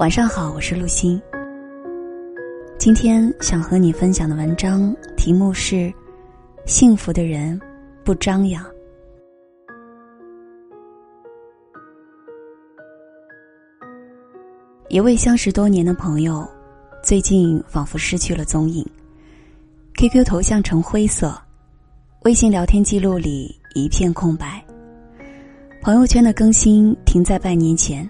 晚上好，我是陆欣。今天想和你分享的文章题目是：幸福的人不张扬。一位相识多年的朋友，最近仿佛失去了踪影。QQ 头像呈灰色，微信聊天记录里一片空白。朋友圈的更新停在半年前，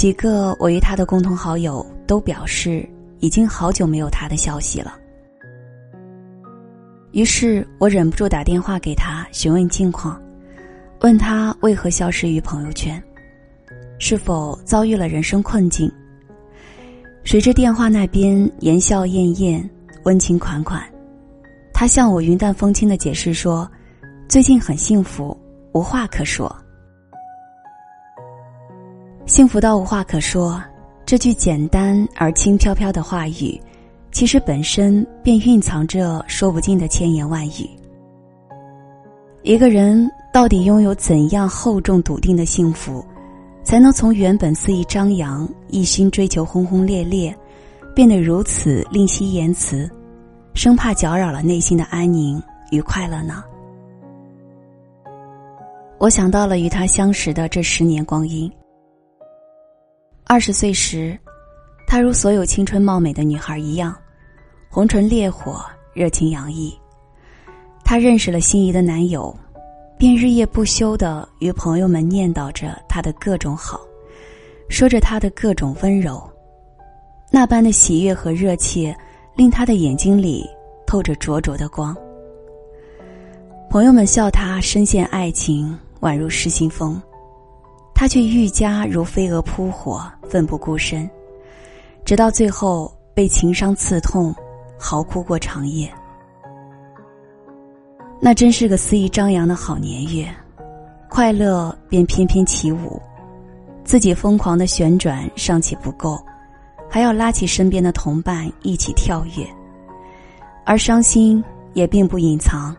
几个我与他的共同好友都表示已经好久没有他的消息了。于是我忍不住打电话给他询问近况，问他为何消失于朋友圈，是否遭遇了人生困境。随着电话那边言笑晏晏、温情款款，他向我云淡风轻的解释说，最近很幸福。无话可说，幸福到无话可说。这句简单而轻飘飘的话语，其实本身便蕴藏着说不尽的千言万语。一个人到底拥有怎样厚重笃定的幸福，才能从原本肆意张扬、一心追求轰轰烈烈，变得如此吝惜言辞，生怕搅扰了内心的安宁与快乐呢？我想到了与他相识的这十年光阴。二十岁时，她如所有青春貌美的女孩一样，红唇烈火，热情洋溢。她认识了心仪的男友，便日夜不休的与朋友们念叨着他的各种好，说着他的各种温柔。那般的喜悦和热切，令他的眼睛里透着灼灼的光。朋友们笑他深陷爱情。宛如失心疯，他却愈加如飞蛾扑火，奋不顾身，直到最后被情伤刺痛，嚎哭过长夜。那真是个肆意张扬的好年月，快乐便翩翩起舞，自己疯狂的旋转尚且不够，还要拉起身边的同伴一起跳跃，而伤心也并不隐藏，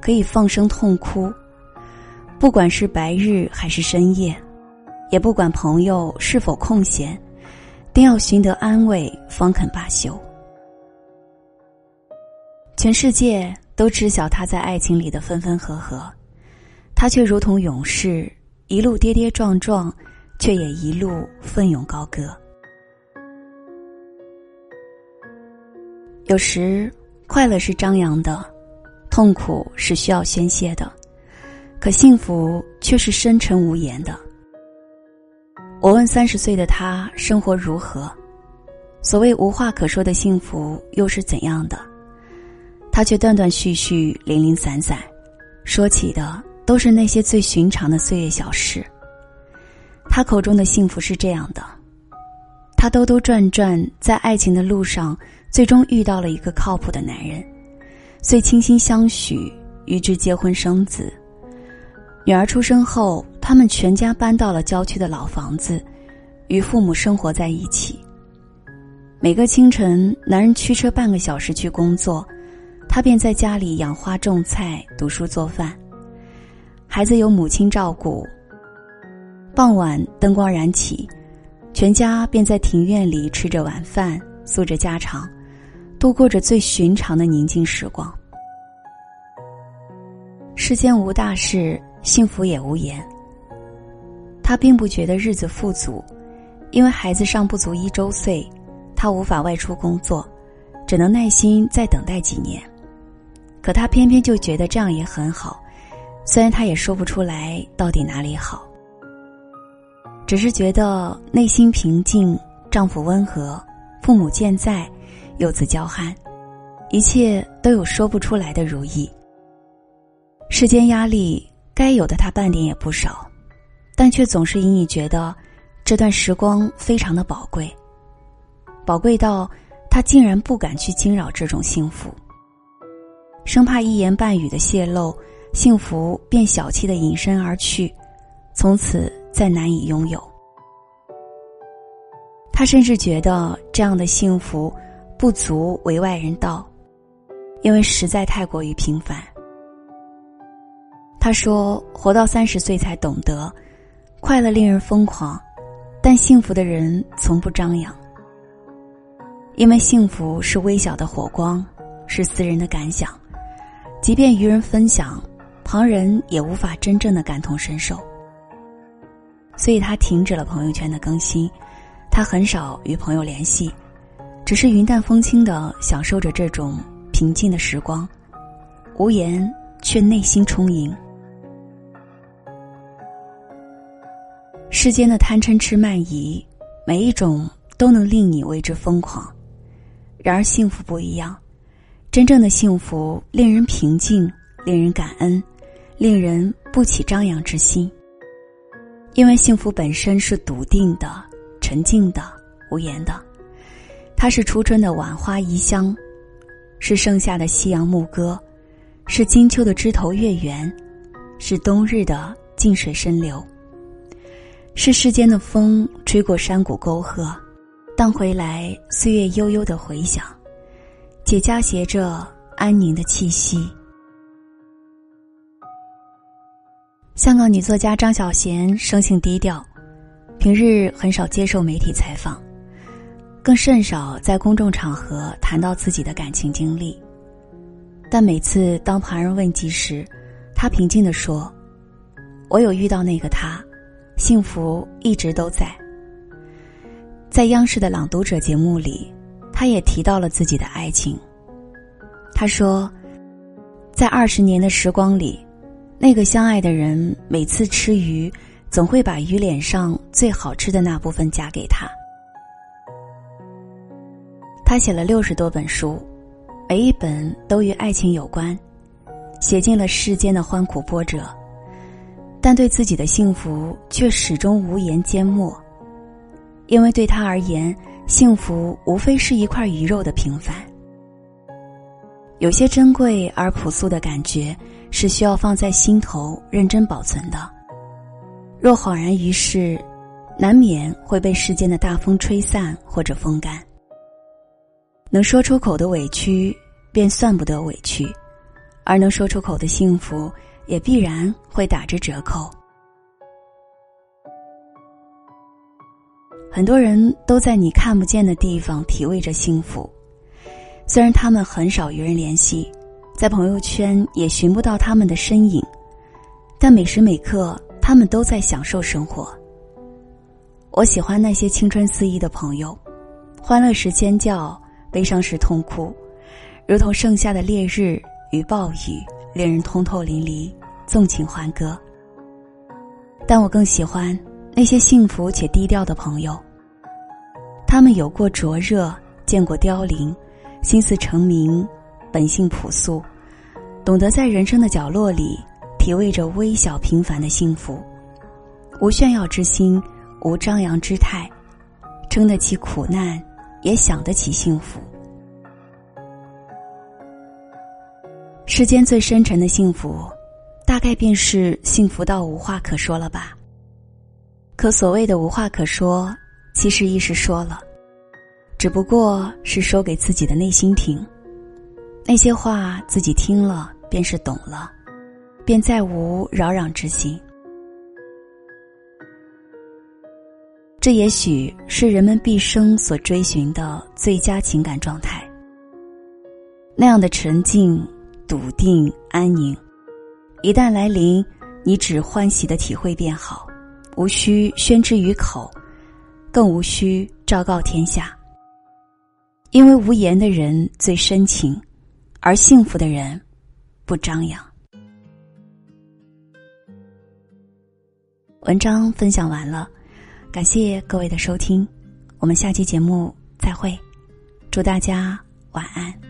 可以放声痛哭。不管是白日还是深夜，也不管朋友是否空闲，定要寻得安慰，方肯罢休。全世界都知晓他在爱情里的分分合合，他却如同勇士，一路跌跌撞撞，却也一路奋勇高歌。有时，快乐是张扬的，痛苦是需要宣泄的。可幸福却是深沉无言的。我问三十岁的他生活如何，所谓无话可说的幸福又是怎样的？他却断断续续、零零散散，说起的都是那些最寻常的岁月小事。他口中的幸福是这样的：他兜兜转转在爱情的路上，最终遇到了一个靠谱的男人，遂倾心相许，与之结婚生子。女儿出生后，他们全家搬到了郊区的老房子，与父母生活在一起。每个清晨，男人驱车半个小时去工作，他便在家里养花种菜、读书做饭。孩子由母亲照顾。傍晚，灯光燃起，全家便在庭院里吃着晚饭，诉着家常，度过着最寻常的宁静时光。世间无大事。幸福也无言。他并不觉得日子富足，因为孩子尚不足一周岁，他无法外出工作，只能耐心再等待几年。可他偏偏就觉得这样也很好，虽然他也说不出来到底哪里好，只是觉得内心平静，丈夫温和，父母健在，幼子娇憨，一切都有说不出来的如意。世间压力。该有的他半点也不少，但却总是隐隐觉得，这段时光非常的宝贵，宝贵到他竟然不敢去惊扰这种幸福，生怕一言半语的泄露，幸福便小气的隐身而去，从此再难以拥有。他甚至觉得这样的幸福不足为外人道，因为实在太过于平凡。他说：“活到三十岁才懂得，快乐令人疯狂，但幸福的人从不张扬，因为幸福是微小的火光，是私人的感想，即便与人分享，旁人也无法真正的感同身受。所以他停止了朋友圈的更新，他很少与朋友联系，只是云淡风轻的享受着这种平静的时光，无言却内心充盈。世间的贪嗔痴慢疑，每一种都能令你为之疯狂，然而幸福不一样，真正的幸福令人平静，令人感恩，令人不起张扬之心。因为幸福本身是笃定的、沉静的、无言的，它是初春的晚花遗香，是盛夏的夕阳牧歌，是金秋的枝头月圆，是冬日的静水深流，是世间的风吹过山谷沟壑，荡回来岁月悠悠的回响，且夹挟着安宁的气息。香港女作家张小娴生性低调，平日很少接受媒体采访，更甚少在公众场合谈到自己的感情经历。但每次当旁人问及时，她平静地说：“我有遇到那个他，幸福一直都在。”在央视的《朗读者》节目里，他也提到了自己的爱情。他说：“在二十年的时光里。”那个相爱的人每次吃鱼，总会把鱼脸上最好吃的那部分夹给他。他写了六十多本书，每一本都与爱情有关，写尽了世间的欢苦波折，但对自己的幸福却始终无言缄默，因为对他而言，幸福无非是一块鱼肉的平凡。有些珍贵而朴素的感觉。是需要放在心头认真保存的。若恍然于世，难免会被世间的大风吹散或者风干。能说出口的委屈，便算不得委屈；而能说出口的幸福，也必然会打着折扣。很多人都在你看不见的地方体味着幸福，虽然他们很少与人联系。在朋友圈也寻不到他们的身影，但每时每刻他们都在享受生活。我喜欢那些青春肆意的朋友，欢乐时尖叫，悲伤时痛哭，如同盛夏的烈日与暴雨，令人通透淋漓，纵情欢歌。但我更喜欢那些幸福且低调的朋友。他们有过灼热，见过凋零，心思澄明。本性朴素，懂得在人生的角落里体味着微小平凡的幸福，无炫耀之心，无张扬之态，撑得起苦难，也享得起幸福。世间最深沉的幸福，大概便是幸福到无话可说了吧。可所谓的无话可说，其实亦是说了，只不过是说给自己的内心听。那些话自己听了便是懂了，便再无扰攘之心。这也许是人们毕生所追寻的最佳情感状态。那样的沉静、笃定、安宁，一旦来临，你只欢喜的体会便好，无需宣之于口，更无需昭告天下。因为无言的人最深情。而幸福的人，不张扬。文章分享完了，感谢各位的收听，我们下期节目再会，祝大家晚安。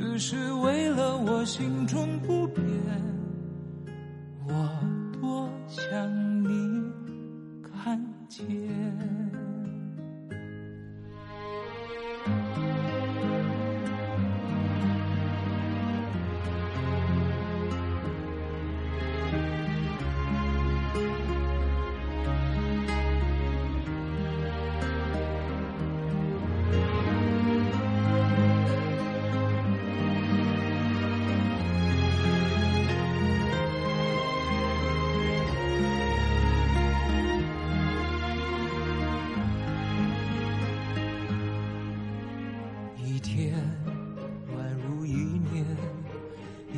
只是为了我心中不变。